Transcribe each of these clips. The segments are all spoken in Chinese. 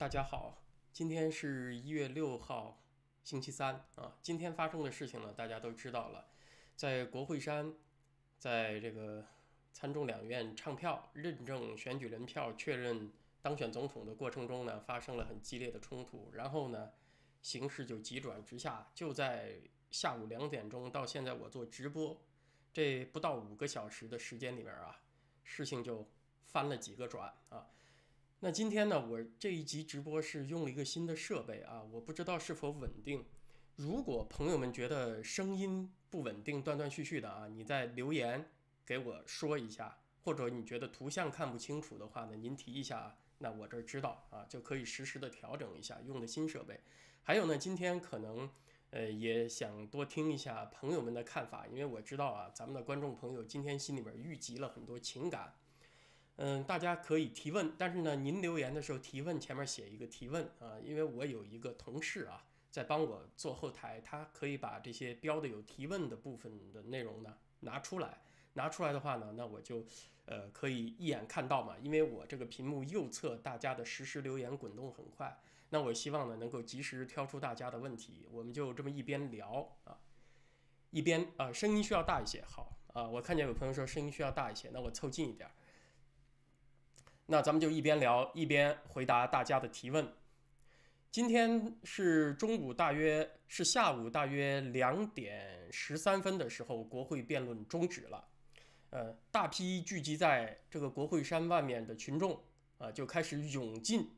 大家好，今天是一月六号，星期三啊。今天发生的事情呢，大家都知道了，在国会山，在这个参众两院唱票认证选举人票、确认当选总统的过程中呢，发生了很激烈的冲突，然后呢，形势就急转直下。就在下午两点钟到现在，我做直播，这不到五个小时的时间里面啊，事情就翻了几个转啊。那今天呢，我这一集直播是用了一个新的设备啊，我不知道是否稳定。如果朋友们觉得声音不稳定、断断续续的啊，你在留言给我说一下，或者你觉得图像看不清楚的话呢，您提一下，那我这儿知道啊，就可以实时的调整一下用的新设备。还有呢，今天可能呃也想多听一下朋友们的看法，因为我知道啊，咱们的观众朋友今天心里面郁积了很多情感。嗯，大家可以提问，但是呢，您留言的时候提问前面写一个提问啊，因为我有一个同事啊，在帮我做后台，他可以把这些标的有提问的部分的内容呢拿出来，拿出来的话呢，那我就呃可以一眼看到嘛，因为我这个屏幕右侧大家的实时留言滚动很快，那我希望呢能够及时挑出大家的问题，我们就这么一边聊啊，一边啊声音需要大一些，好啊，我看见有朋友说声音需要大一些，那我凑近一点儿。那咱们就一边聊一边回答大家的提问。今天是中午，大约是下午大约两点十三分的时候，国会辩论终止了。呃，大批聚集在这个国会山外面的群众啊，就开始涌进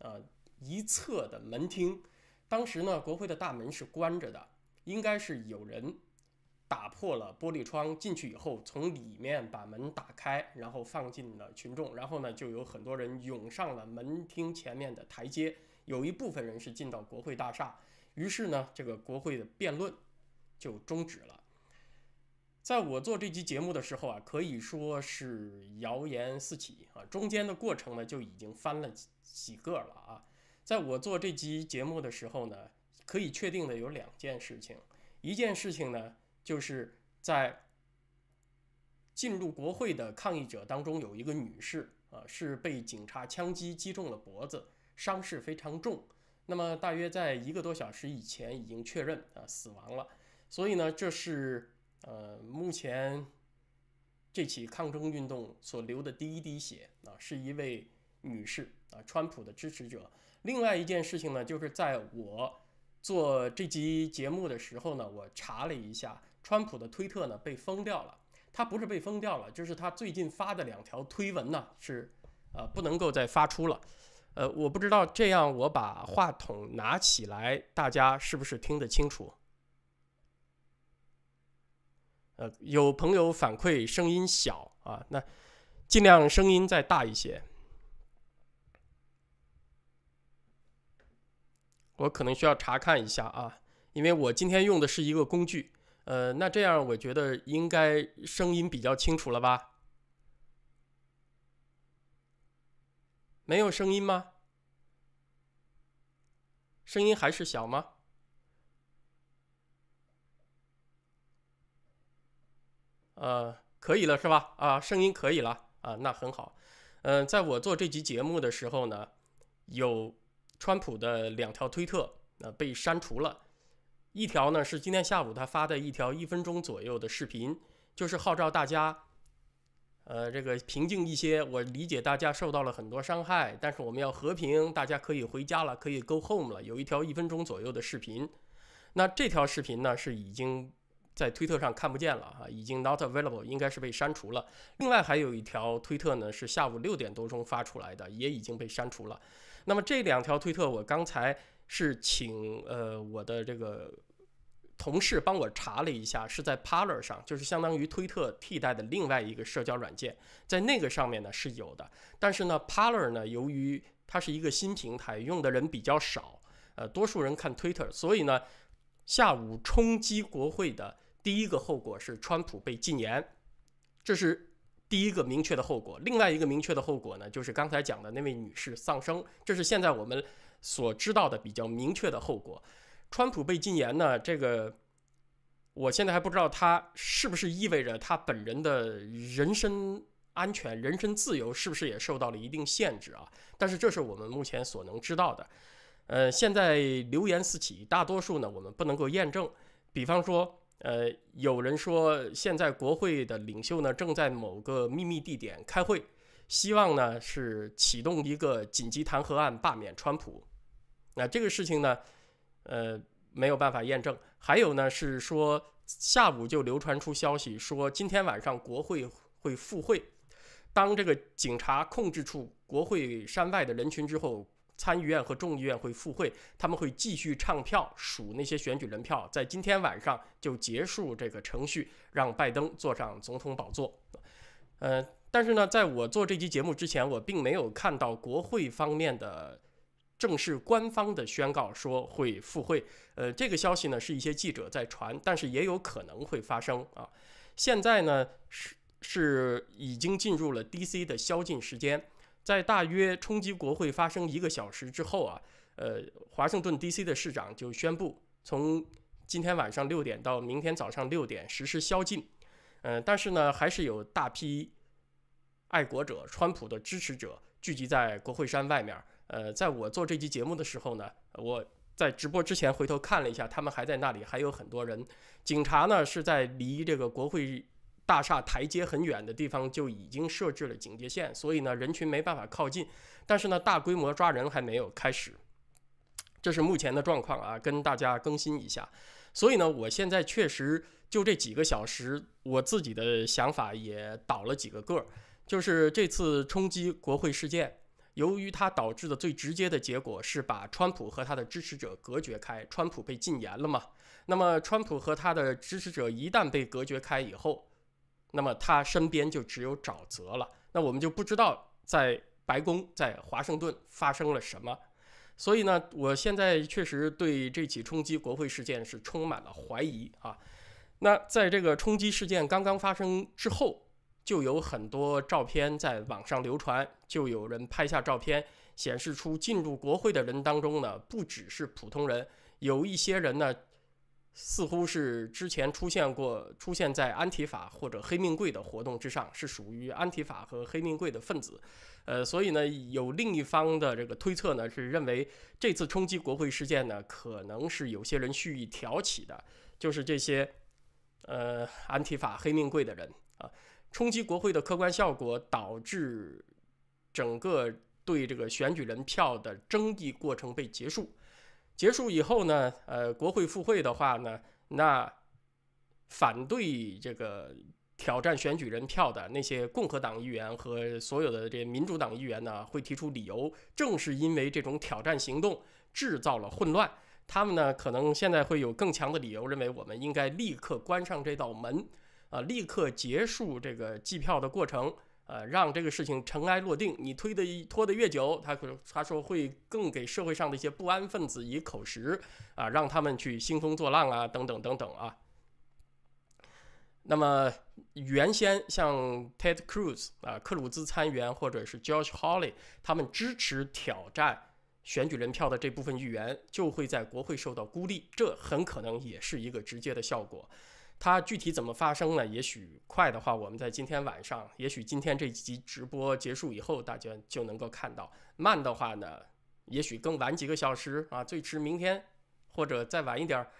啊一侧的门厅。当时呢，国会的大门是关着的，应该是有人。打破了玻璃窗进去以后，从里面把门打开，然后放进了群众，然后呢，就有很多人涌上了门厅前面的台阶，有一部分人是进到国会大厦，于是呢，这个国会的辩论就终止了。在我做这期节目的时候啊，可以说是谣言四起啊，中间的过程呢就已经翻了几几个了啊。在我做这期节目的时候呢，可以确定的有两件事情，一件事情呢。就是在进入国会的抗议者当中，有一个女士啊，是被警察枪击击中了脖子，伤势非常重。那么大约在一个多小时以前已经确认啊死亡了。所以呢，这是呃目前这起抗争运动所流的第一滴血啊，是一位女士啊，川普的支持者。另外一件事情呢，就是在我做这集节目的时候呢，我查了一下。川普的推特呢被封掉了，他不是被封掉了，就是他最近发的两条推文呢是，呃，不能够再发出了，呃，我不知道这样我把话筒拿起来，大家是不是听得清楚？呃，有朋友反馈声音小啊，那尽量声音再大一些，我可能需要查看一下啊，因为我今天用的是一个工具。呃，那这样我觉得应该声音比较清楚了吧？没有声音吗？声音还是小吗？呃，可以了是吧？啊，声音可以了啊，那很好。嗯，在我做这集节目的时候呢，有川普的两条推特呃被删除了。一条呢是今天下午他发的一条一分钟左右的视频，就是号召大家，呃，这个平静一些。我理解大家受到了很多伤害，但是我们要和平，大家可以回家了，可以 go home 了。有一条一分钟左右的视频，那这条视频呢是已经在推特上看不见了啊，已经 not available，应该是被删除了。另外还有一条推特呢是下午六点多钟发出来的，也已经被删除了。那么这两条推特我刚才是请呃我的这个。同事帮我查了一下，是在 Parler 上，就是相当于推特替代的另外一个社交软件，在那个上面呢是有的。但是呢，Parler 呢，由于它是一个新平台，用的人比较少，呃，多数人看 Twitter，所以呢，下午冲击国会的第一个后果是川普被禁言，这是第一个明确的后果。另外一个明确的后果呢，就是刚才讲的那位女士丧生，这是现在我们所知道的比较明确的后果。川普被禁言呢？这个我现在还不知道他是不是意味着他本人的人身安全、人身自由是不是也受到了一定限制啊？但是这是我们目前所能知道的。呃，现在流言四起，大多数呢我们不能够验证。比方说，呃，有人说现在国会的领袖呢正在某个秘密地点开会，希望呢是启动一个紧急弹劾案，罢免川普。那这个事情呢，呃，没有办法验证。还有呢是说，下午就流传出消息说，今天晚上国会会复会。当这个警察控制住国会山外的人群之后。参议院和众议院会复会，他们会继续唱票数那些选举人票，在今天晚上就结束这个程序，让拜登坐上总统宝座。呃，但是呢，在我做这期节目之前，我并没有看到国会方面的正式官方的宣告说会复会。呃，这个消息呢是一些记者在传，但是也有可能会发生啊。现在呢是是已经进入了 DC 的宵禁时间。在大约冲击国会发生一个小时之后啊，呃，华盛顿 D.C. 的市长就宣布从今天晚上六点到明天早上六点实施宵禁。嗯，但是呢，还是有大批爱国者、川普的支持者聚集在国会山外面。呃，在我做这期节目的时候呢，我在直播之前回头看了一下，他们还在那里，还有很多人。警察呢是在离这个国会。大厦台阶很远的地方就已经设置了警戒线，所以呢人群没办法靠近。但是呢大规模抓人还没有开始，这是目前的状况啊，跟大家更新一下。所以呢我现在确实就这几个小时，我自己的想法也倒了几个个儿。就是这次冲击国会事件，由于它导致的最直接的结果是把川普和他的支持者隔绝开，川普被禁言了嘛。那么川普和他的支持者一旦被隔绝开以后，那么他身边就只有沼泽了，那我们就不知道在白宫在华盛顿发生了什么，所以呢，我现在确实对这起冲击国会事件是充满了怀疑啊。那在这个冲击事件刚刚发生之后，就有很多照片在网上流传，就有人拍下照片，显示出进入国会的人当中呢，不只是普通人，有一些人呢。似乎是之前出现过出现在安提法或者黑命贵的活动之上，是属于安提法和黑命贵的分子，呃，所以呢，有另一方的这个推测呢，是认为这次冲击国会事件呢，可能是有些人蓄意挑起的，就是这些呃安提法黑命贵的人啊，冲击国会的客观效果导致整个对这个选举人票的争议过程被结束。结束以后呢，呃，国会复会的话呢，那反对这个挑战选举人票的那些共和党议员和所有的这民主党议员呢，会提出理由，正是因为这种挑战行动制造了混乱，他们呢可能现在会有更强的理由，认为我们应该立刻关上这道门，啊，立刻结束这个计票的过程。呃，让这个事情尘埃落定。你推的拖得越久，他可他说会更给社会上的一些不安分子以口实啊，让他们去兴风作浪啊，等等等等啊。那么原先像 Ted Cruz 啊，克鲁兹参议员或者是 George Hawley，他们支持挑战选举人票的这部分议员，就会在国会受到孤立，这很可能也是一个直接的效果。它具体怎么发生呢？也许快的话，我们在今天晚上，也许今天这集直播结束以后，大家就能够看到；慢的话呢，也许更晚几个小时啊，最迟明天或者再晚一点儿。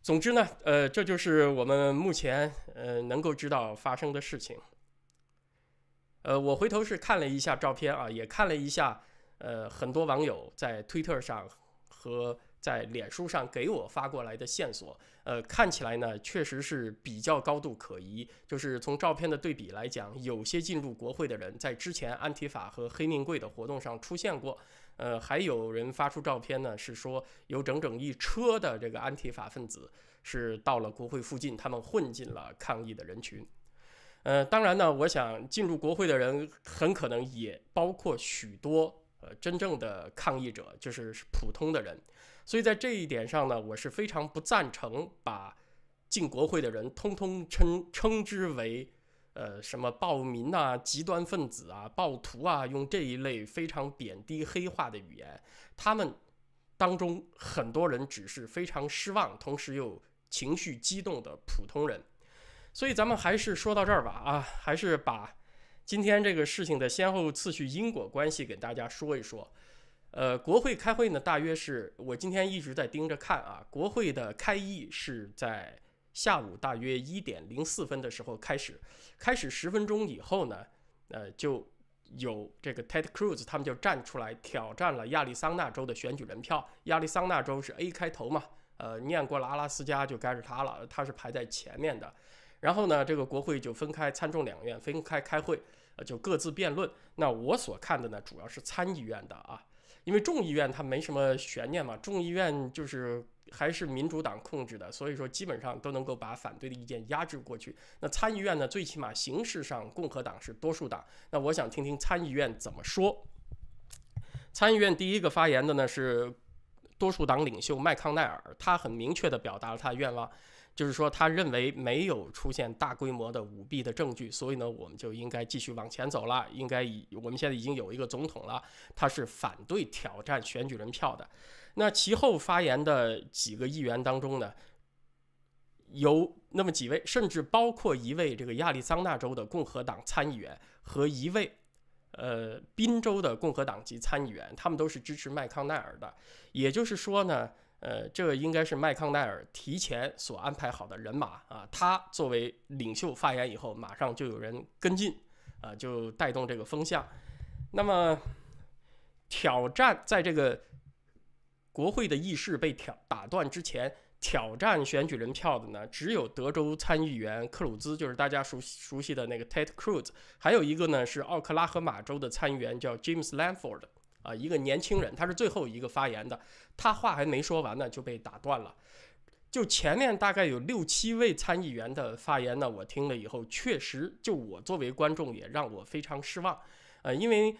总之呢，呃，这就是我们目前呃能够知道发生的事情。呃，我回头是看了一下照片啊，也看了一下，呃，很多网友在推特上和。在脸书上给我发过来的线索，呃，看起来呢确实是比较高度可疑。就是从照片的对比来讲，有些进入国会的人在之前安提法和黑命贵的活动上出现过，呃，还有人发出照片呢，是说有整整一车的这个安提法分子是到了国会附近，他们混进了抗议的人群。呃，当然呢，我想进入国会的人很可能也包括许多呃真正的抗议者，就是普通的人。所以在这一点上呢，我是非常不赞成把进国会的人通通称称之为，呃，什么暴民啊、极端分子啊、暴徒啊，用这一类非常贬低、黑化的语言。他们当中很多人只是非常失望，同时又情绪激动的普通人。所以咱们还是说到这儿吧，啊，还是把今天这个事情的先后次序、因果关系给大家说一说。呃，国会开会呢，大约是我今天一直在盯着看啊。国会的开议是在下午大约一点零四分的时候开始，开始十分钟以后呢，呃，就有这个 Ted Cruz 他们就站出来挑战了亚利桑那州的选举人票。亚利桑那州是 A 开头嘛，呃，念过了阿拉斯加就该是他了，他是排在前面的。然后呢，这个国会就分开参众两院分开开会，呃，就各自辩论。那我所看的呢，主要是参议院的啊。因为众议院它没什么悬念嘛，众议院就是还是民主党控制的，所以说基本上都能够把反对的意见压制过去。那参议院呢，最起码形式上共和党是多数党。那我想听听参议院怎么说。参议院第一个发言的呢是多数党领袖麦康奈尔，他很明确地表达了他的愿望。就是说，他认为没有出现大规模的舞弊的证据，所以呢，我们就应该继续往前走了。应该以我们现在已经有一个总统了，他是反对挑战选举人票的。那其后发言的几个议员当中呢，有那么几位，甚至包括一位这个亚利桑那州的共和党参议员和一位呃宾州的共和党籍参议员，他们都是支持麦康奈尔的。也就是说呢。呃，这个应该是麦康奈尔提前所安排好的人马啊。他作为领袖发言以后，马上就有人跟进，啊，就带动这个风向。那么，挑战在这个国会的议事被挑打断之前，挑战选举人票的呢，只有德州参议员克鲁兹，就是大家熟熟悉的那个 Ted Cruz，还有一个呢是奥克拉荷马州的参议员叫 James Lanford。啊，一个年轻人，他是最后一个发言的，他话还没说完呢，就被打断了。就前面大概有六七位参议员的发言呢，我听了以后，确实就我作为观众也让我非常失望。呃，因为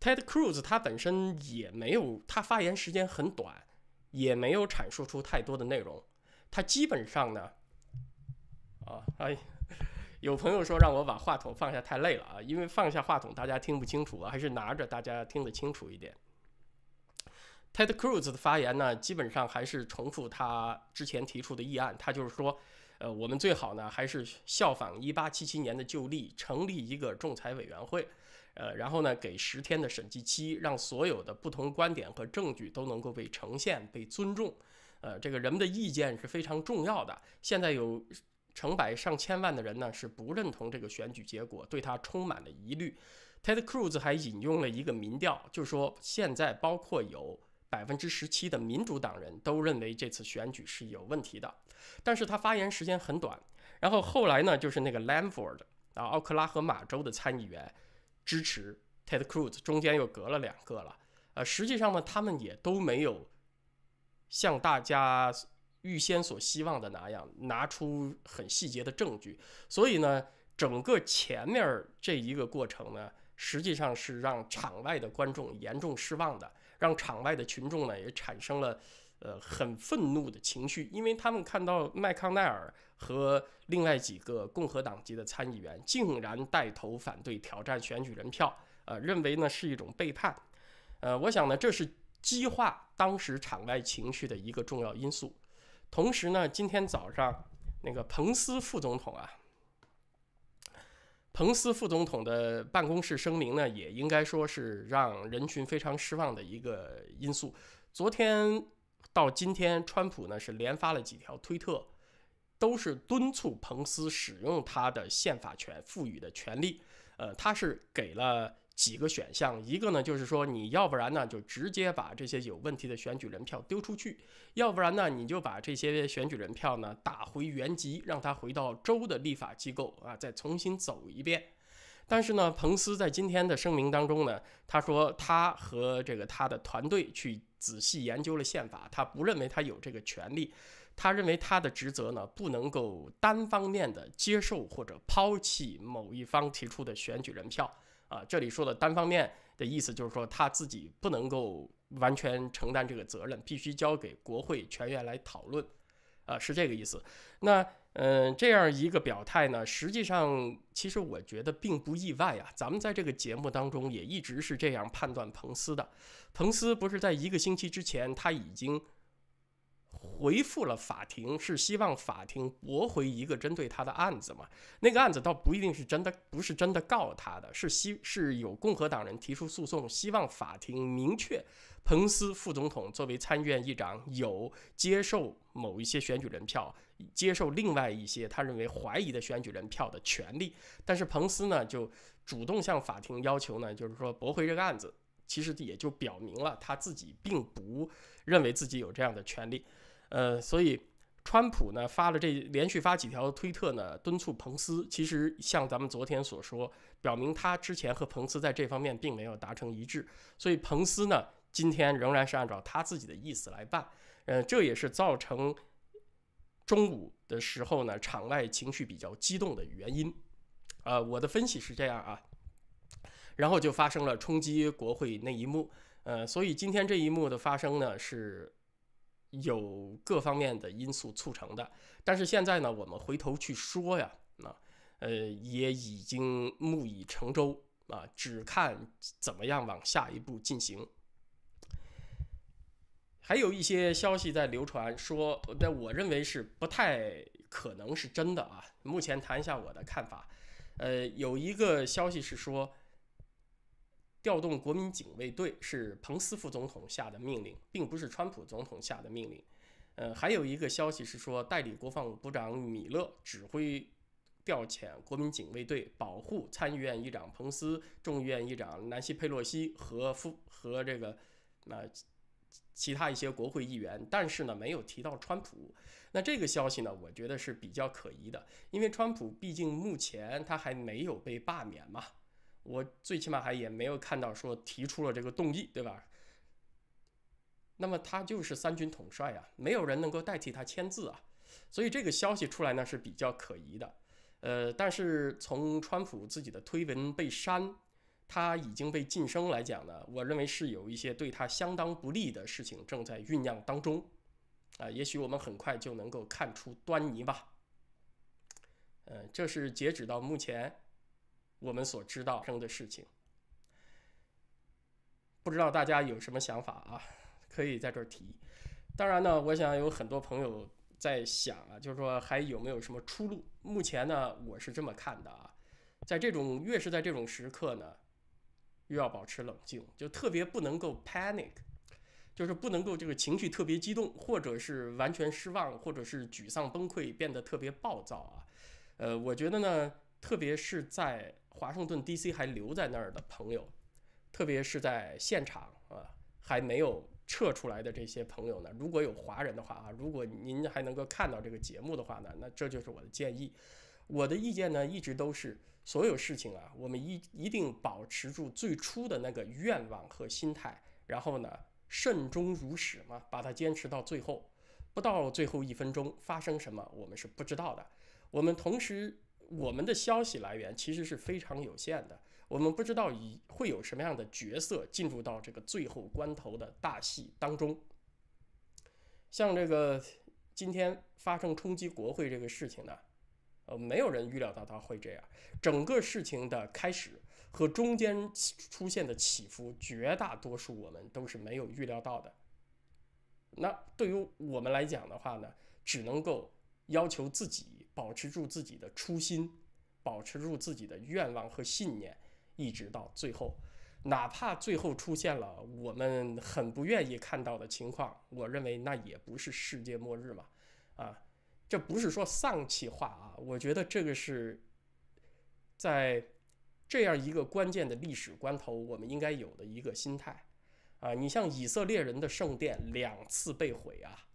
Ted Cruz 他本身也没有，他发言时间很短，也没有阐述出太多的内容，他基本上呢，啊，哎。有朋友说让我把话筒放下太累了啊，因为放下话筒大家听不清楚啊，还是拿着大家听得清楚一点。Ted Cruz 的发言呢，基本上还是重复他之前提出的议案，他就是说，呃，我们最好呢还是效仿1877年的旧例，成立一个仲裁委员会，呃，然后呢给十天的审计期，让所有的不同观点和证据都能够被呈现、被尊重。呃，这个人们的意见是非常重要的。现在有。成百上千万的人呢是不认同这个选举结果，对他充满了疑虑。Ted Cruz 还引用了一个民调，就说现在包括有百分之十七的民主党人都认为这次选举是有问题的。但是他发言时间很短，然后后来呢，就是那个 Lamford 啊，奥克拉荷马州的参议员支持 Ted Cruz，中间又隔了两个了。呃，实际上呢，他们也都没有向大家。预先所希望的那样，拿出很细节的证据，所以呢，整个前面这一个过程呢，实际上是让场外的观众严重失望的，让场外的群众呢也产生了呃很愤怒的情绪，因为他们看到麦康奈尔和另外几个共和党籍的参议员竟然带头反对挑战选举人票，呃，认为呢是一种背叛，呃，我想呢这是激化当时场外情绪的一个重要因素。同时呢，今天早上那个彭斯副总统啊，彭斯副总统的办公室声明呢，也应该说是让人群非常失望的一个因素。昨天到今天，川普呢是连发了几条推特，都是敦促彭斯使用他的宪法权赋予的权利。呃，他是给了。几个选项，一个呢就是说，你要不然呢就直接把这些有问题的选举人票丢出去，要不然呢你就把这些选举人票呢打回原籍，让他回到州的立法机构啊，再重新走一遍。但是呢，彭斯在今天的声明当中呢，他说他和这个他的团队去仔细研究了宪法，他不认为他有这个权利，他认为他的职责呢不能够单方面的接受或者抛弃某一方提出的选举人票。啊，这里说的单方面的意思就是说他自己不能够完全承担这个责任，必须交给国会全员来讨论，啊，是这个意思。那嗯，这样一个表态呢，实际上其实我觉得并不意外啊。咱们在这个节目当中也一直是这样判断彭斯的。彭斯不是在一个星期之前他已经回复了法庭，是希望法庭驳回一个针对他的案子嘛？那个案子倒不一定是真的，不是真的告他的，是希是有共和党人提出诉讼，希望法庭明确彭斯副总统作为参议院议长有接受某一些选举人票，接受另外一些他认为怀疑的选举人票的权利。但是彭斯呢，就主动向法庭要求呢，就是说驳回这个案子，其实也就表明了他自己并不认为自己有这样的权利。呃，所以川普呢发了这连续发几条推特呢，敦促彭斯。其实像咱们昨天所说，表明他之前和彭斯在这方面并没有达成一致。所以彭斯呢今天仍然是按照他自己的意思来办。呃，这也是造成中午的时候呢场外情绪比较激动的原因。呃，我的分析是这样啊，然后就发生了冲击国会那一幕。呃，所以今天这一幕的发生呢是。有各方面的因素促成的，但是现在呢，我们回头去说呀，那呃也已经木已成舟啊，只看怎么样往下一步进行。还有一些消息在流传说，但我认为是不太可能是真的啊。目前谈一下我的看法，呃，有一个消息是说。调动国民警卫队是彭斯副总统下的命令，并不是川普总统下的命令。呃，还有一个消息是说，代理国防部长米勒指挥调遣国民警卫队保护参议院议长彭斯、众议院议长南希佩洛西和副和这个那其他一些国会议员，但是呢，没有提到川普。那这个消息呢，我觉得是比较可疑的，因为川普毕竟目前他还没有被罢免嘛。我最起码还也没有看到说提出了这个动议，对吧？那么他就是三军统帅啊，没有人能够代替他签字啊，所以这个消息出来呢是比较可疑的。呃，但是从川普自己的推文被删，他已经被晋升来讲呢，我认为是有一些对他相当不利的事情正在酝酿当中啊，也许我们很快就能够看出端倪吧。呃，这是截止到目前。我们所知道生的事情，不知道大家有什么想法啊？可以在这儿提。当然呢，我想有很多朋友在想啊，就是说还有没有什么出路？目前呢，我是这么看的啊，在这种越是在这种时刻呢，越要保持冷静，就特别不能够 panic，就是不能够这个情绪特别激动，或者是完全失望，或者是沮丧崩溃，变得特别暴躁啊。呃，我觉得呢，特别是在华盛顿 D.C. 还留在那儿的朋友，特别是在现场啊还没有撤出来的这些朋友呢，如果有华人的话啊，如果您还能够看到这个节目的话呢，那这就是我的建议。我的意见呢，一直都是所有事情啊，我们一一定保持住最初的那个愿望和心态，然后呢，慎终如始嘛，把它坚持到最后。不到最后一分钟发生什么，我们是不知道的。我们同时。我们的消息来源其实是非常有限的，我们不知道以会有什么样的角色进入到这个最后关头的大戏当中。像这个今天发生冲击国会这个事情呢，呃，没有人预料到它会这样。整个事情的开始和中间出现的起伏，绝大多数我们都是没有预料到的。那对于我们来讲的话呢，只能够要求自己。保持住自己的初心，保持住自己的愿望和信念，一直到最后，哪怕最后出现了我们很不愿意看到的情况，我认为那也不是世界末日嘛。啊，这不是说丧气话啊，我觉得这个是在这样一个关键的历史关头，我们应该有的一个心态。啊，你像以色列人的圣殿两次被毁啊。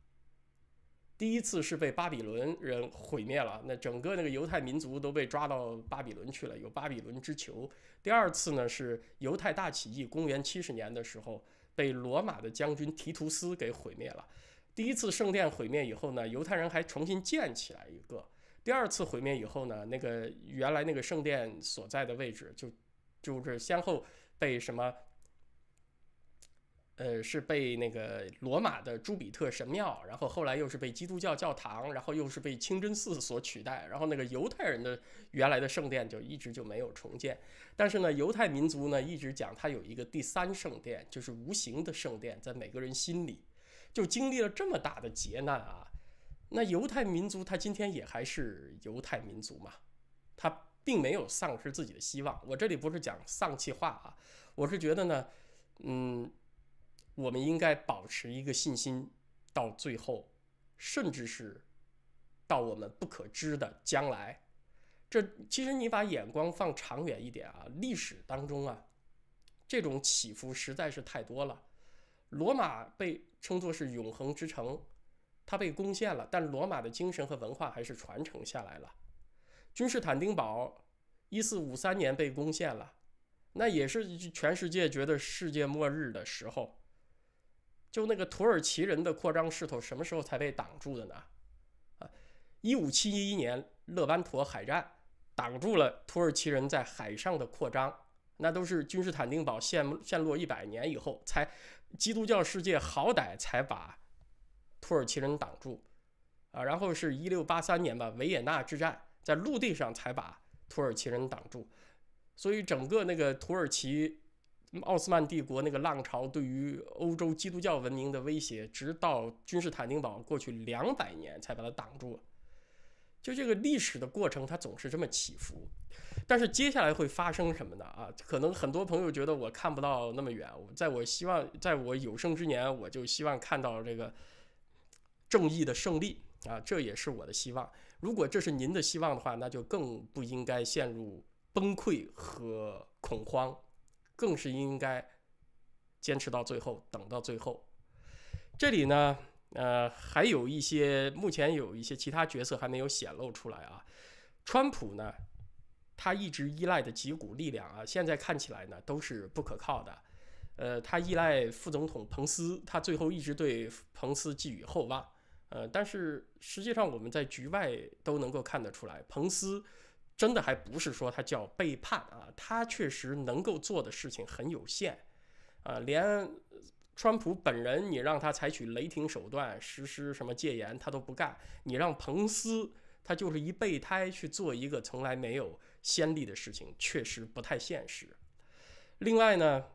第一次是被巴比伦人毁灭了，那整个那个犹太民族都被抓到巴比伦去了，有巴比伦之囚。第二次呢是犹太大起义，公元七十年的时候被罗马的将军提图斯给毁灭了。第一次圣殿毁灭以后呢，犹太人还重新建起来一个。第二次毁灭以后呢，那个原来那个圣殿所在的位置就就是先后被什么？呃，是被那个罗马的朱比特神庙，然后后来又是被基督教教堂，然后又是被清真寺所取代，然后那个犹太人的原来的圣殿就一直就没有重建。但是呢，犹太民族呢一直讲它有一个第三圣殿，就是无形的圣殿，在每个人心里。就经历了这么大的劫难啊，那犹太民族他今天也还是犹太民族嘛，他并没有丧失自己的希望。我这里不是讲丧气话啊，我是觉得呢，嗯，我们应该保持一个信心，到最后，甚至是到我们不可知的将来。这其实你把眼光放长远一点啊，历史当中啊，这种起伏实在是太多了。罗马被称作是永恒之城，它被攻陷了，但罗马的精神和文化还是传承下来了。君士坦丁堡，一四五三年被攻陷了，那也是全世界觉得世界末日的时候。就那个土耳其人的扩张势头，什么时候才被挡住的呢？啊，一五七一年勒班陀海战。挡住了土耳其人在海上的扩张，那都是君士坦丁堡陷陷落一百年以后，才基督教世界好歹才把土耳其人挡住啊。然后是一六八三年吧，维也纳之战，在陆地上才把土耳其人挡住。所以整个那个土耳其奥斯曼帝国那个浪潮对于欧洲基督教文明的威胁，直到君士坦丁堡过去两百年才把它挡住。就这个历史的过程，它总是这么起伏，但是接下来会发生什么呢？啊，可能很多朋友觉得我看不到那么远，在我希望，在我有生之年，我就希望看到这个正义的胜利啊，这也是我的希望。如果这是您的希望的话，那就更不应该陷入崩溃和恐慌，更是应该坚持到最后，等到最后。这里呢？呃，还有一些目前有一些其他角色还没有显露出来啊。川普呢，他一直依赖的几股力量啊，现在看起来呢都是不可靠的。呃，他依赖副总统彭斯，他最后一直对彭斯寄予厚望。呃，但是实际上我们在局外都能够看得出来，彭斯真的还不是说他叫背叛啊，他确实能够做的事情很有限啊，连。川普本人，你让他采取雷霆手段实施什么戒严，他都不干。你让彭斯，他就是一备胎去做一个从来没有先例的事情，确实不太现实。另外呢，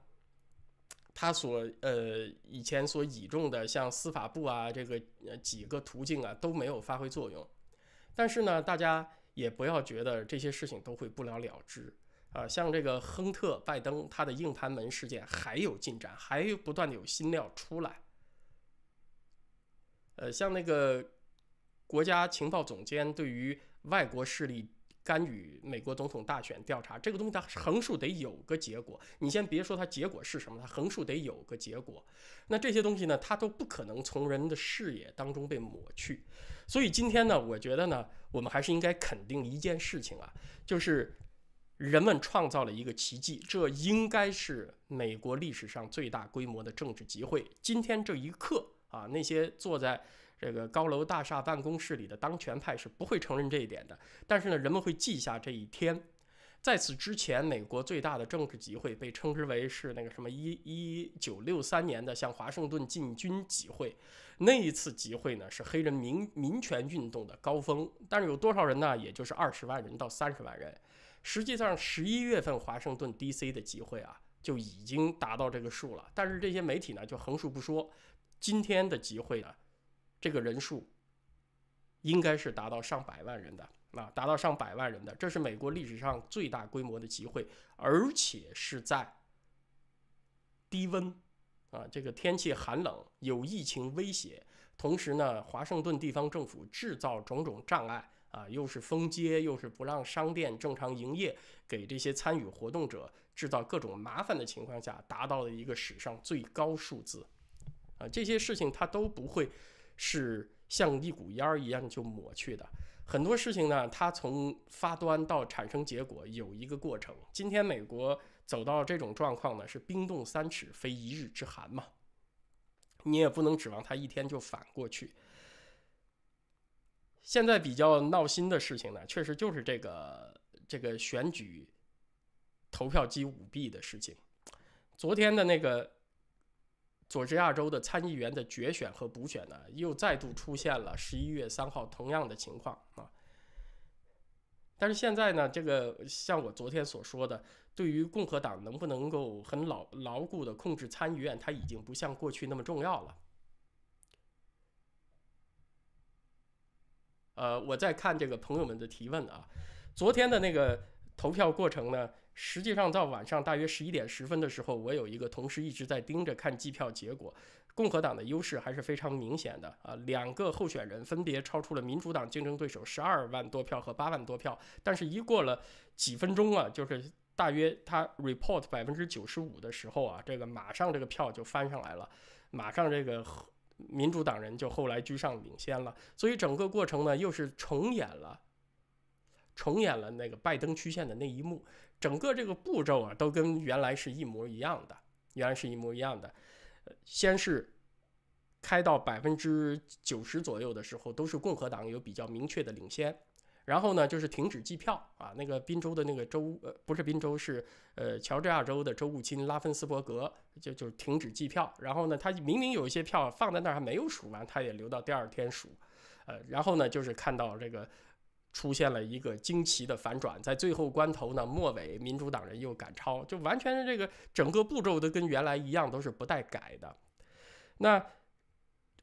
他所呃以前所倚重的像司法部啊，这个几个途径啊都没有发挥作用。但是呢，大家也不要觉得这些事情都会不了了之。啊，像这个亨特·拜登，他的硬盘门事件还有进展，还不断的有新料出来。呃，像那个国家情报总监对于外国势力干预美国总统大选调查这个东西，它横竖得有个结果。你先别说它结果是什么，它横竖得有个结果。那这些东西呢，它都不可能从人的视野当中被抹去。所以今天呢，我觉得呢，我们还是应该肯定一件事情啊，就是。人们创造了一个奇迹，这应该是美国历史上最大规模的政治集会。今天这一刻啊，那些坐在这个高楼大厦办公室里的当权派是不会承认这一点的。但是呢，人们会记下这一天。在此之前，美国最大的政治集会被称之为是那个什么一一九六三年的向华盛顿进军集会。那一次集会呢，是黑人民民权运动的高峰，但是有多少人呢？也就是二十万人到三十万人。实际上，十一月份华盛顿 D.C. 的集会啊，就已经达到这个数了。但是这些媒体呢，就横竖不说。今天的集会呢，这个人数应该是达到上百万人的啊，达到上百万人的。这是美国历史上最大规模的集会，而且是在低温啊，这个天气寒冷，有疫情威胁，同时呢，华盛顿地方政府制造种种障碍。啊，又是封街，又是不让商店正常营业，给这些参与活动者制造各种麻烦的情况下，达到了一个史上最高数字。啊，这些事情它都不会是像一股烟儿一样就抹去的。很多事情呢，它从发端到产生结果有一个过程。今天美国走到这种状况呢，是冰冻三尺非一日之寒嘛，你也不能指望它一天就反过去。现在比较闹心的事情呢，确实就是这个这个选举投票机舞弊的事情。昨天的那个佐治亚州的参议员的决选和补选呢又再度出现了十一月三号同样的情况啊。但是现在呢这个像我昨天所说的对于共和党能不能够很牢牢固的控制参议院它已经不像过去那么重要了。呃我在看这个朋友们的提问啊昨天的那个投票过程呢实际上到晚上大约十一点十分的时候，我有一个同事一直在盯着看计票结果。共和党的优势还是非常明显的啊，两个候选人分别超出了民主党竞争对手十二万多票和八万多票，但是一过了几分钟啊，就是大约他 report 百分之九十五的时候啊，这个马上这个票就翻上来了，马上这个民主党人就后来居上领先了，所以整个过程呢又是重演了，重演了那个拜登曲线的那一幕，整个这个步骤啊都跟原来是一模一样的，原来是一模一样的。先是开到百分之九十左右的时候，都是共和党有比较明确的领先。然后呢，就是停止计票啊，那个宾州的那个州呃不是宾州是呃乔治亚州的州务卿拉芬斯伯格就就停止计票。然后呢，他明明有一些票放在那儿还没有数完，他也留到第二天数。呃，然后呢，就是看到这个出现了一个惊奇的反转，在最后关头呢，末尾民主党人又赶超，就完全是这个整个步骤都跟原来一样，都是不带改的。那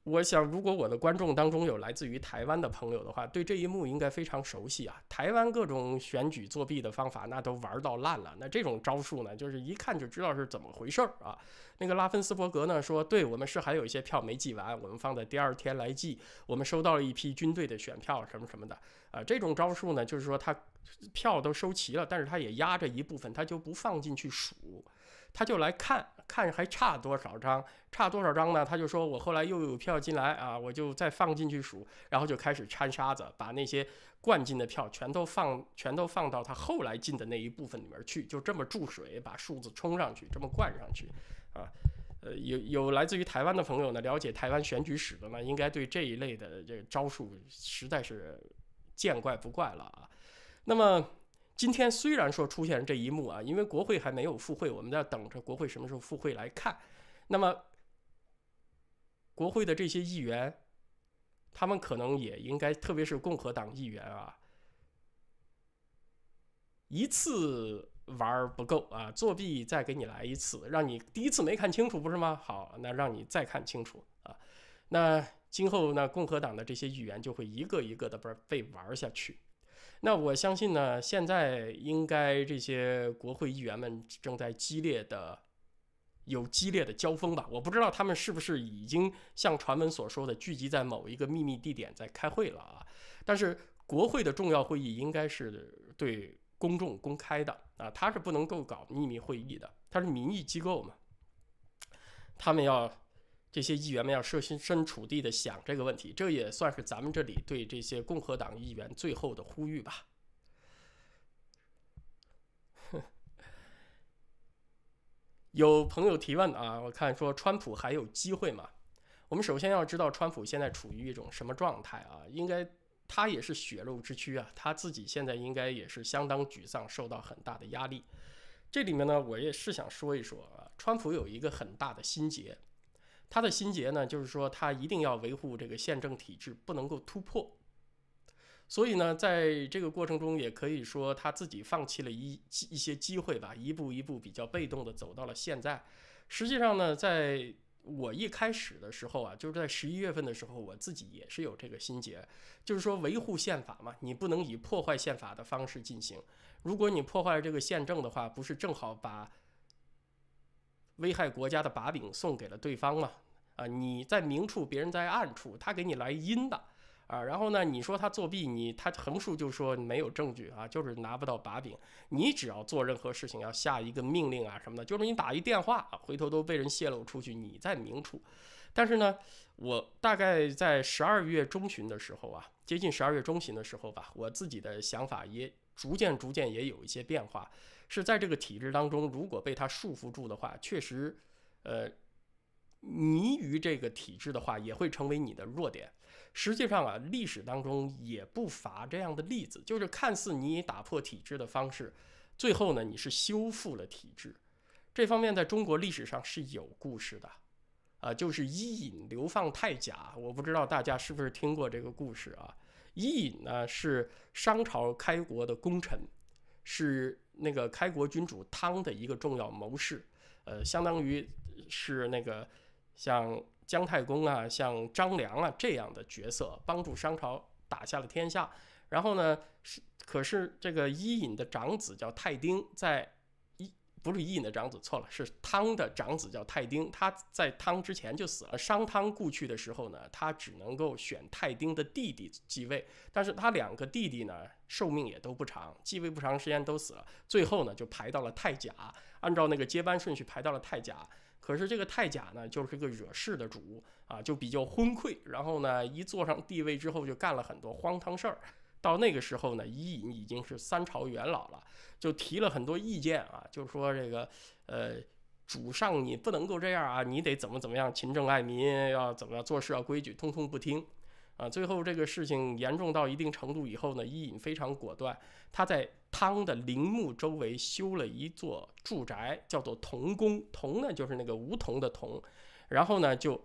我想，如果我的观众当中有来自于台湾的朋友的话，对这一幕应该非常熟悉啊。台湾各种选举作弊的方法，那都玩到烂了。那这种招数呢，就是一看就知道是怎么回事儿啊。那个拉芬斯伯格呢说，对我们是还有一些票没寄完，我们放在第二天来寄。我们收到了一批军队的选票什么什么的啊。这种招数呢，就是说他票都收齐了，但是他也压着一部分，他就不放进去数。他就来看看还差多少张，差多少张呢？他就说我后来又有票进来啊，我就再放进去数，然后就开始掺沙子，把那些灌进的票全都放，全都放到他后来进的那一部分里面去，就这么注水把数字冲上去，这么灌上去，啊，呃，有有来自于台湾的朋友呢，了解台湾选举史的呢，应该对这一类的这个招数实在是见怪不怪了啊。那么。今天虽然说出现这一幕啊，因为国会还没有复会，我们在等着国会什么时候复会来看。那么，国会的这些议员，他们可能也应该，特别是共和党议员啊，一次玩不够啊，作弊再给你来一次，让你第一次没看清楚，不是吗？好，那让你再看清楚啊。那今后呢，共和党的这些议员就会一个一个的被被玩下去。那我相信呢，现在应该这些国会议员们正在激烈的有激烈的交锋吧？我不知道他们是不是已经像传闻所说的聚集在某一个秘密地点在开会了啊？但是国会的重要会议应该是对公众公开的啊，他是不能够搞秘密会议的，他是民意机构嘛，他们要。这些议员们要设身处地的想这个问题，这也算是咱们这里对这些共和党议员最后的呼吁吧。有朋友提问啊，我看说川普还有机会吗？我们首先要知道川普现在处于一种什么状态啊？应该他也是血肉之躯啊，他自己现在应该也是相当沮丧，受到很大的压力。这里面呢，我也是想说一说啊，川普有一个很大的心结。他的心结呢，就是说他一定要维护这个宪政体制，不能够突破。所以呢，在这个过程中，也可以说他自己放弃了一一些机会吧，一步一步比较被动的走到了现在。实际上呢，在我一开始的时候啊，就是在十一月份的时候，我自己也是有这个心结，就是说维护宪法嘛，你不能以破坏宪法的方式进行。如果你破坏了这个宪政的话，不是正好把危害国家的把柄送给了对方吗？啊，你在明处，别人在暗处，他给你来阴的，啊，然后呢，你说他作弊，你他横竖就说没有证据啊，就是拿不到把柄。你只要做任何事情，要下一个命令啊什么的，就是你打一电话，回头都被人泄露出去，你在明处。但是呢，我大概在十二月中旬的时候啊，接近十二月中旬的时候吧，我自己的想法也逐渐逐渐也有一些变化，是在这个体制当中，如果被他束缚住的话，确实，呃。迷于这个体制的话，也会成为你的弱点。实际上啊，历史当中也不乏这样的例子，就是看似你打破体制的方式，最后呢，你是修复了体制。这方面在中国历史上是有故事的，啊，就是伊尹流放太甲。我不知道大家是不是听过这个故事啊？伊尹呢是商朝开国的功臣，是那个开国君主汤的一个重要谋士，呃，相当于是那个。像姜太公啊，像张良啊这样的角色，帮助商朝打下了天下。然后呢，是可是这个伊尹的长子叫泰丁，在伊。不是伊尹的长子，错了，是汤的长子叫泰丁，他在汤之前就死了。商汤故去的时候呢，他只能够选泰丁的弟弟继位，但是他两个弟弟呢，寿命也都不长，继位不长时间都死了。最后呢，就排到了太甲，按照那个接班顺序排到了太甲。可是这个太甲呢，就是个惹事的主啊，就比较昏聩，然后呢，一坐上帝位之后就干了很多荒唐事儿。到那个时候呢，伊尹已经是三朝元老了，就提了很多意见啊，就是说这个，呃，主上你不能够这样啊，你得怎么怎么样，勤政爱民，要怎么样做事要规矩，通通不听，啊，最后这个事情严重到一定程度以后呢，伊尹非常果断，他在汤的陵墓周围修了一座住宅，叫做铜宫，铜呢就是那个梧桐的桐，然后呢就。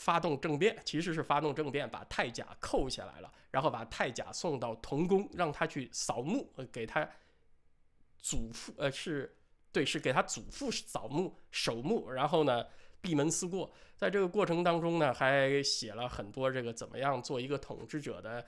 发动政变，其实是发动政变，把太甲扣下来了，然后把太甲送到铜宫，让他去扫墓，呃，给他祖父，呃，是对，是给他祖父扫墓、守墓，然后呢，闭门思过。在这个过程当中呢，还写了很多这个怎么样做一个统治者的。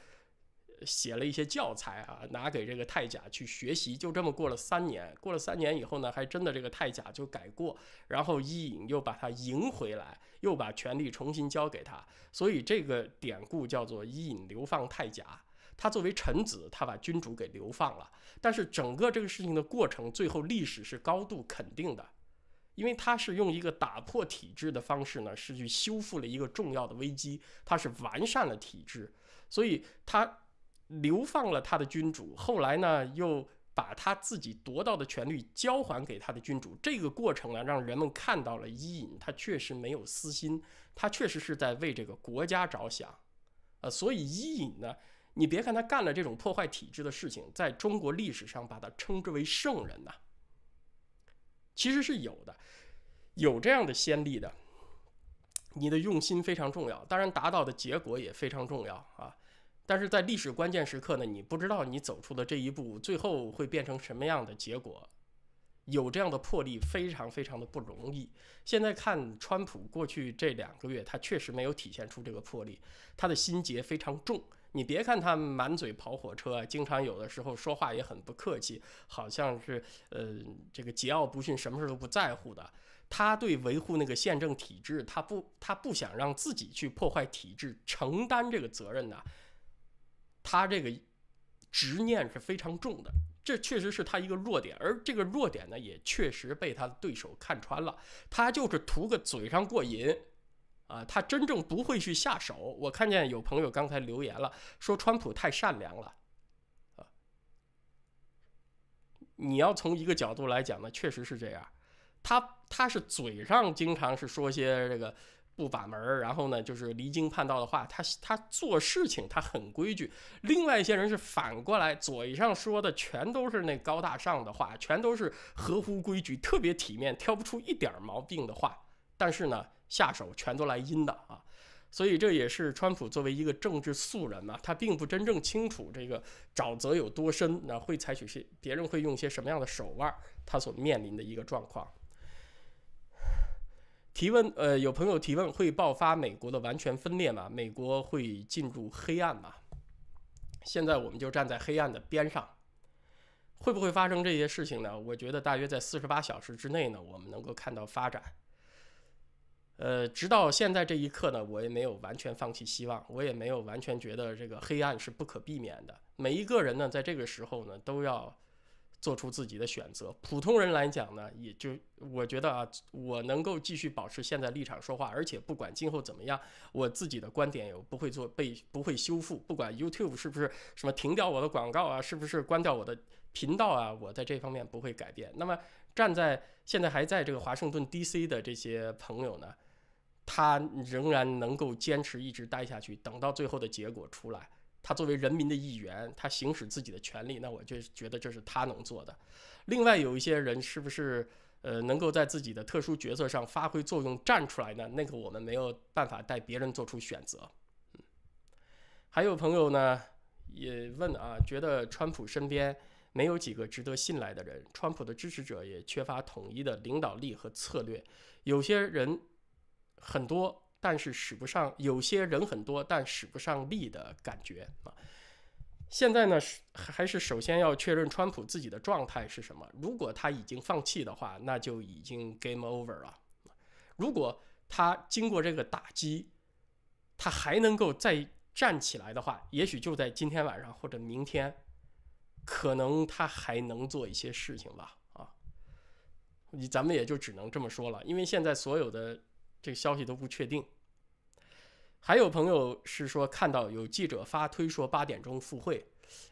写了一些教材啊，拿给这个太甲去学习。就这么过了三年，过了三年以后呢，还真的这个太甲就改过，然后伊尹又把他迎回来，又把权力重新交给他。所以这个典故叫做伊尹流放太甲。他作为臣子，他把君主给流放了。但是整个这个事情的过程，最后历史是高度肯定的，因为他是用一个打破体制的方式呢，是去修复了一个重要的危机，他是完善了体制，所以他。流放了他的君主，后来呢，又把他自己夺到的权力交还给他的君主。这个过程呢，让人们看到了伊尹，他确实没有私心，他确实是在为这个国家着想。呃，所以伊尹呢，你别看他干了这种破坏体制的事情，在中国历史上把他称之为圣人呐，其实是有的，有这样的先例的。你的用心非常重要，当然达到的结果也非常重要啊。但是在历史关键时刻呢，你不知道你走出的这一步最后会变成什么样的结果。有这样的魄力非常非常的不容易。现在看川普过去这两个月，他确实没有体现出这个魄力，他的心结非常重。你别看他满嘴跑火车，经常有的时候说话也很不客气，好像是呃这个桀骜不驯，什么事都不在乎的。他对维护那个宪政体制，他不他不想让自己去破坏体制，承担这个责任的。他这个执念是非常重的，这确实是他一个弱点，而这个弱点呢，也确实被他的对手看穿了。他就是图个嘴上过瘾，啊，他真正不会去下手。我看见有朋友刚才留言了，说川普太善良了，啊，你要从一个角度来讲呢，确实是这样。他他是嘴上经常是说些这个。不把门儿，然后呢，就是离经叛道的话，他他做事情他很规矩。另外一些人是反过来，嘴上说的全都是那高大上的话，全都是合乎规矩、特别体面、挑不出一点毛病的话。但是呢，下手全都来阴的啊。所以这也是川普作为一个政治素人嘛，他并不真正清楚这个沼泽有多深，那会采取些别人会用些什么样的手腕，他所面临的一个状况。提问，呃，有朋友提问，会爆发美国的完全分裂吗？美国会进入黑暗吗？现在我们就站在黑暗的边上，会不会发生这些事情呢？我觉得大约在四十八小时之内呢，我们能够看到发展。呃，直到现在这一刻呢，我也没有完全放弃希望，我也没有完全觉得这个黑暗是不可避免的。每一个人呢，在这个时候呢，都要。做出自己的选择。普通人来讲呢，也就我觉得啊，我能够继续保持现在立场说话，而且不管今后怎么样，我自己的观点也不会做被不会修复。不管 YouTube 是不是什么停掉我的广告啊，是不是关掉我的频道啊，我在这方面不会改变。那么站在现在还在这个华盛顿 DC 的这些朋友呢，他仍然能够坚持一直待下去，等到最后的结果出来。他作为人民的一员，他行使自己的权利，那我就觉得这是他能做的。另外有一些人是不是呃能够在自己的特殊角色上发挥作用站出来呢？那个我们没有办法带别人做出选择。嗯，还有朋友呢也问啊，觉得川普身边没有几个值得信赖的人，川普的支持者也缺乏统一的领导力和策略，有些人很多。但是使不上，有些人很多，但使不上力的感觉啊。现在呢，是还是首先要确认川普自己的状态是什么。如果他已经放弃的话，那就已经 game over 了。如果他经过这个打击，他还能够再站起来的话，也许就在今天晚上或者明天，可能他还能做一些事情吧。啊，你咱们也就只能这么说了，因为现在所有的这个消息都不确定。还有朋友是说看到有记者发推说八点钟赴会，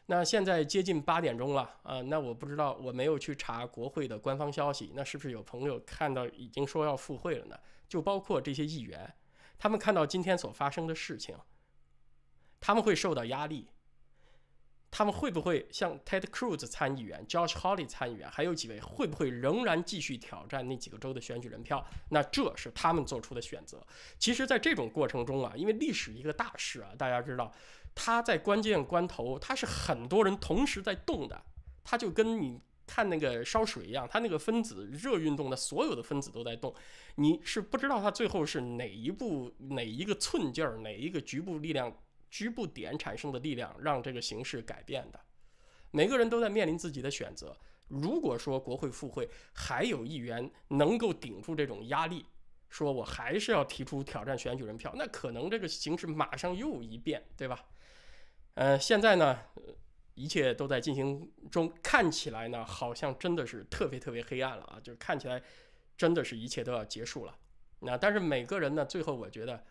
那现在接近八点钟了啊，那我不知道我没有去查国会的官方消息，那是不是有朋友看到已经说要赴会了呢？就包括这些议员，他们看到今天所发生的事情，他们会受到压力。他们会不会像 Ted Cruz 参议员、Josh Hawley 参议员，还有几位会不会仍然继续挑战那几个州的选举人票？那这是他们做出的选择。其实，在这种过程中啊，因为历史一个大事啊，大家知道，它在关键关头，它是很多人同时在动的。它就跟你看那个烧水一样，它那个分子热运动的所有的分子都在动，你是不知道它最后是哪一步、哪一个寸劲儿、哪一个局部力量。局部点产生的力量让这个形势改变的，每个人都在面临自己的选择。如果说国会复会还有议员能够顶住这种压力，说我还是要提出挑战选举人票，那可能这个形势马上又一变，对吧？呃，现在呢，一切都在进行中，看起来呢，好像真的是特别特别黑暗了啊，就看起来真的是一切都要结束了。那但是每个人呢，最后我觉得。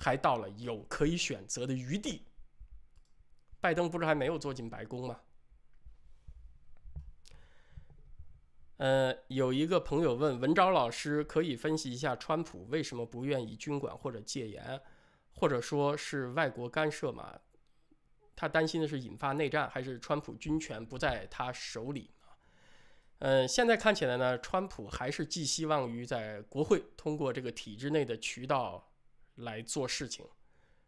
还到了有可以选择的余地。拜登不是还没有坐进白宫吗？呃，有一个朋友问文昭老师，可以分析一下川普为什么不愿意军管或者戒严，或者说是外国干涉吗？他担心的是引发内战，还是川普军权不在他手里嗯，现在看起来呢，川普还是寄希望于在国会通过这个体制内的渠道。来做事情，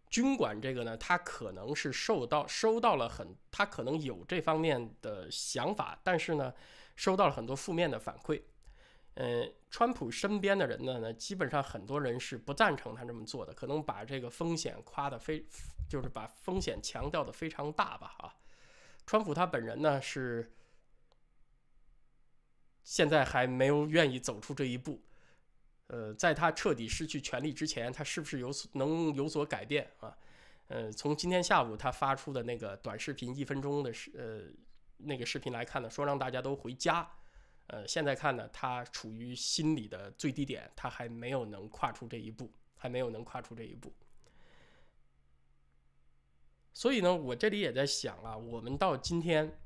军管这个呢，他可能是受到收到了很，他可能有这方面的想法，但是呢，收到了很多负面的反馈。嗯，川普身边的人呢，呢基本上很多人是不赞成他这么做的，可能把这个风险夸的非，就是把风险强调的非常大吧啊。川普他本人呢是现在还没有愿意走出这一步。呃，在他彻底失去权力之前，他是不是有所能有所改变啊？呃，从今天下午他发出的那个短视频一分钟的视呃那个视频来看呢，说让大家都回家。呃，现在看呢，他处于心理的最低点，他还没有能跨出这一步，还没有能跨出这一步。所以呢，我这里也在想啊，我们到今天，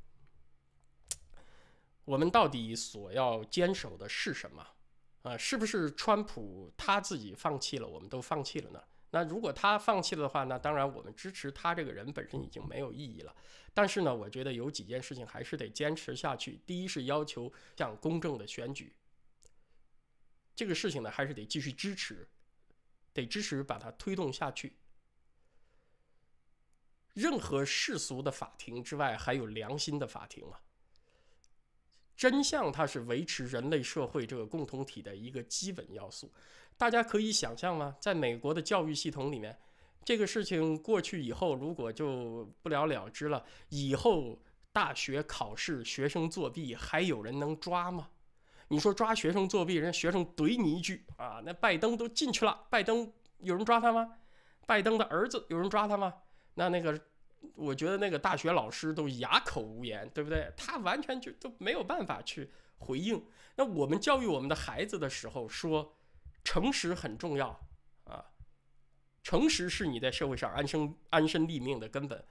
我们到底所要坚守的是什么？啊，是不是川普他自己放弃了，我们都放弃了呢？那如果他放弃了的话，那当然我们支持他这个人本身已经没有意义了。但是呢，我觉得有几件事情还是得坚持下去。第一是要求像公正的选举，这个事情呢还是得继续支持，得支持把它推动下去。任何世俗的法庭之外，还有良心的法庭啊？真相，它是维持人类社会这个共同体的一个基本要素。大家可以想象吗？在美国的教育系统里面，这个事情过去以后，如果就不了了之了，以后大学考试学生作弊，还有人能抓吗？你说抓学生作弊，人家学生怼你一句啊，那拜登都进去了，拜登有人抓他吗？拜登的儿子有人抓他吗？那那个。我觉得那个大学老师都哑口无言，对不对？他完全就都没有办法去回应。那我们教育我们的孩子的时候说，诚实很重要啊，诚实是你在社会上安身安身立命的根本。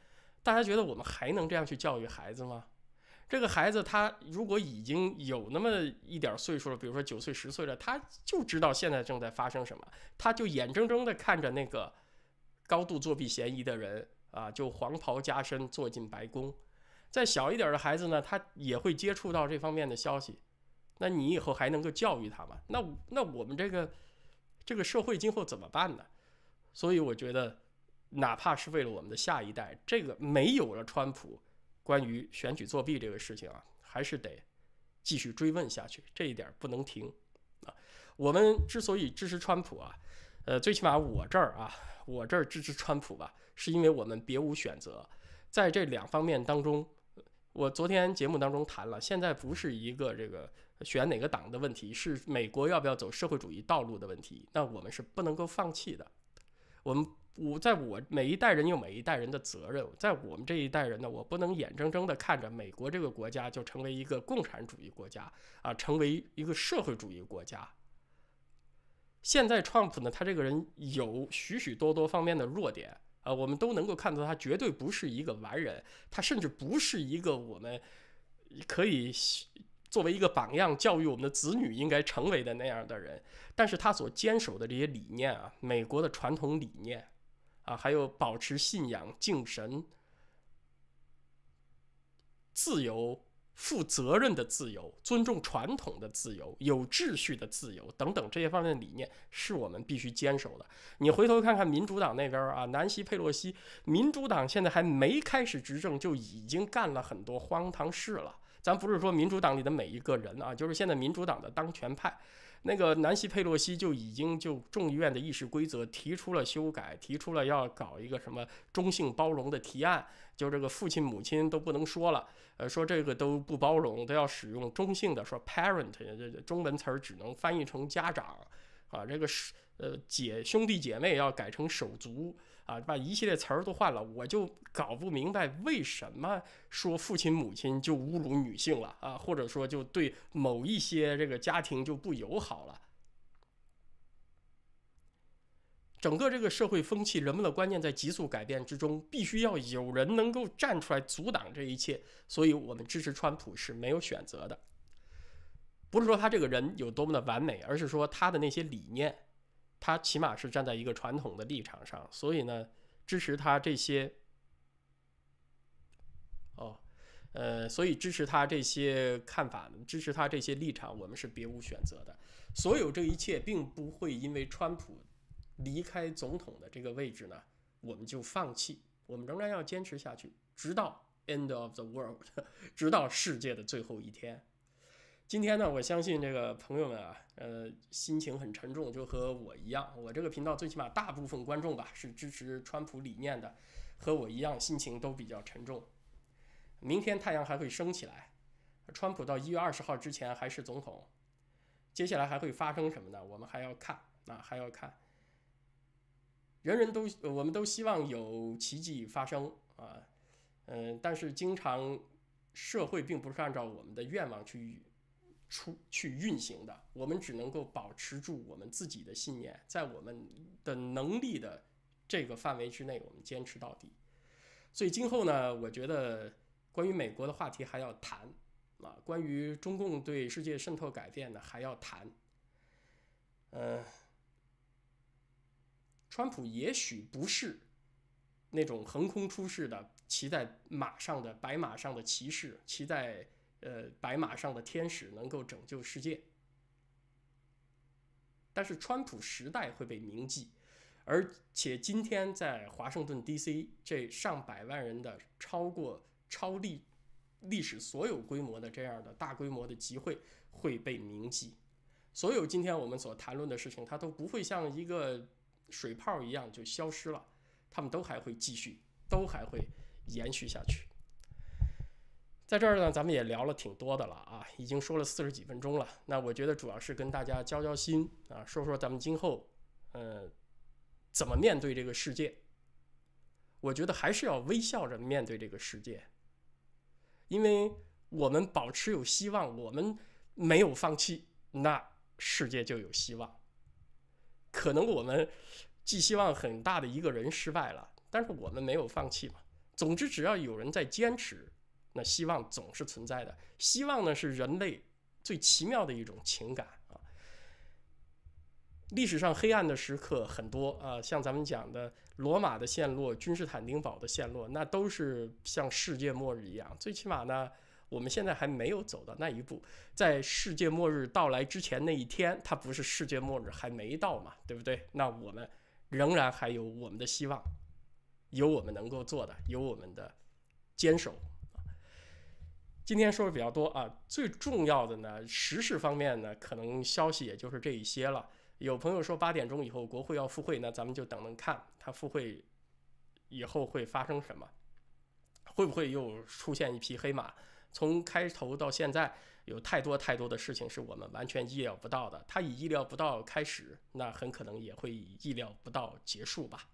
大家觉得我们还能这样去教育孩子吗？这个孩子他如果已经有那么一点岁数了，比如说九岁十岁了，他就知道现在正在发生什么，他就眼睁睁地看着那个高度作弊嫌疑的人。啊，就黄袍加身坐进白宫，再小一点的孩子呢，他也会接触到这方面的消息。那你以后还能够教育他吗？那那我们这个这个社会今后怎么办呢？所以我觉得，哪怕是为了我们的下一代，这个没有了川普关于选举作弊这个事情啊，还是得继续追问下去，这一点不能停啊。我们之所以支持川普啊。呃，最起码我这儿啊，我这儿支持川普吧，是因为我们别无选择。在这两方面当中，我昨天节目当中谈了，现在不是一个这个选哪个党的问题，是美国要不要走社会主义道路的问题。那我们是不能够放弃的。我们我在我每一代人有每一代人的责任，在我们这一代人呢，我不能眼睁睁地看着美国这个国家就成为一个共产主义国家啊，成为一个社会主义国家。现在 Trump 呢，他这个人有许许多多方面的弱点啊，我们都能够看到他绝对不是一个完人，他甚至不是一个我们可以作为一个榜样教育我们的子女应该成为的那样的人。但是他所坚守的这些理念啊，美国的传统理念啊，还有保持信仰、敬神、自由。负责任的自由、尊重传统的自由、有秩序的自由等等这些方面的理念，是我们必须坚守的。你回头看看民主党那边啊，南希·佩洛西，民主党现在还没开始执政，就已经干了很多荒唐事了。咱不是说民主党里的每一个人啊，就是现在民主党的当权派。那个南希·佩洛西就已经就众议院的议事规则提出了修改，提出了要搞一个什么中性包容的提案，就这个父亲母亲都不能说了，呃，说这个都不包容，都要使用中性的，说 parent 这中文词儿只能翻译成家长，啊，这个是呃姐兄弟姐妹要改成手足。啊，把一系列词儿都换了，我就搞不明白为什么说父亲母亲就侮辱女性了啊，或者说就对某一些这个家庭就不友好了。整个这个社会风气，人们的观念在急速改变之中，必须要有人能够站出来阻挡这一切。所以我们支持川普是没有选择的，不是说他这个人有多么的完美，而是说他的那些理念。他起码是站在一个传统的立场上，所以呢，支持他这些，哦，呃，所以支持他这些看法，支持他这些立场，我们是别无选择的。所有这一切，并不会因为川普离开总统的这个位置呢，我们就放弃，我们仍然要坚持下去，直到 end of the world，直到世界的最后一天。今天呢，我相信这个朋友们啊，呃，心情很沉重，就和我一样。我这个频道最起码大部分观众吧是支持川普理念的，和我一样心情都比较沉重。明天太阳还会升起来，川普到一月二十号之前还是总统，接下来还会发生什么呢？我们还要看啊，还要看。人人都，我们都希望有奇迹发生啊，嗯，但是经常社会并不是按照我们的愿望去。出去运行的，我们只能够保持住我们自己的信念，在我们的能力的这个范围之内，我们坚持到底。所以今后呢，我觉得关于美国的话题还要谈啊，关于中共对世界渗透改变呢还要谈。嗯，川普也许不是那种横空出世的骑在马上的白马上的骑士，骑在。呃，白马上的天使能够拯救世界，但是川普时代会被铭记，而且今天在华盛顿 D.C. 这上百万人的超过超历历史所有规模的这样的大规模的集会会被铭记，所有今天我们所谈论的事情，它都不会像一个水泡一样就消失了，他们都还会继续，都还会延续下去。在这儿呢，咱们也聊了挺多的了啊，已经说了四十几分钟了。那我觉得主要是跟大家交交心啊，说说咱们今后，呃，怎么面对这个世界。我觉得还是要微笑着面对这个世界，因为我们保持有希望，我们没有放弃，那世界就有希望。可能我们寄希望很大的一个人失败了，但是我们没有放弃嘛。总之，只要有人在坚持。那希望总是存在的，希望呢是人类最奇妙的一种情感啊。历史上黑暗的时刻很多啊，像咱们讲的罗马的陷落、君士坦丁堡的陷落，那都是像世界末日一样。最起码呢，我们现在还没有走到那一步，在世界末日到来之前那一天，它不是世界末日还没到嘛，对不对？那我们仍然还有我们的希望，有我们能够做的，有我们的坚守。今天说的比较多啊，最重要的呢，时事方面呢，可能消息也就是这一些了。有朋友说八点钟以后国会要复会，那咱们就等等看，他复会以后会发生什么，会不会又出现一匹黑马？从开头到现在，有太多太多的事情是我们完全意料不到的。他以意料不到开始，那很可能也会以意料不到结束吧。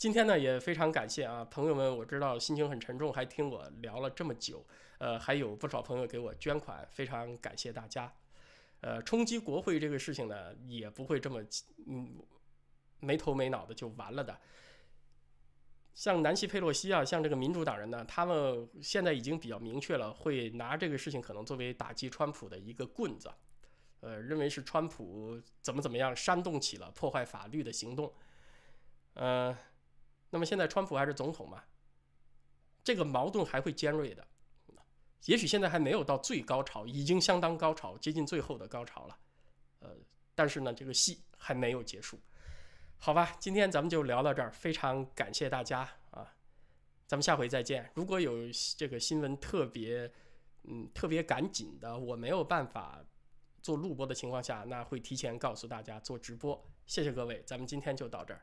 今天呢，也非常感谢啊，朋友们，我知道心情很沉重，还听我聊了这么久，呃，还有不少朋友给我捐款，非常感谢大家。呃，冲击国会这个事情呢，也不会这么嗯没头没脑的就完了的。像南希·佩洛西啊，像这个民主党人呢，他们现在已经比较明确了，会拿这个事情可能作为打击川普的一个棍子，呃，认为是川普怎么怎么样煽动起了破坏法律的行动，呃，那么现在川普还是总统嘛，这个矛盾还会尖锐的。也许现在还没有到最高潮，已经相当高潮，接近最后的高潮了，呃，但是呢，这个戏还没有结束，好吧，今天咱们就聊到这儿，非常感谢大家啊，咱们下回再见。如果有这个新闻特别，嗯，特别赶紧的，我没有办法做录播的情况下，那会提前告诉大家做直播。谢谢各位，咱们今天就到这儿。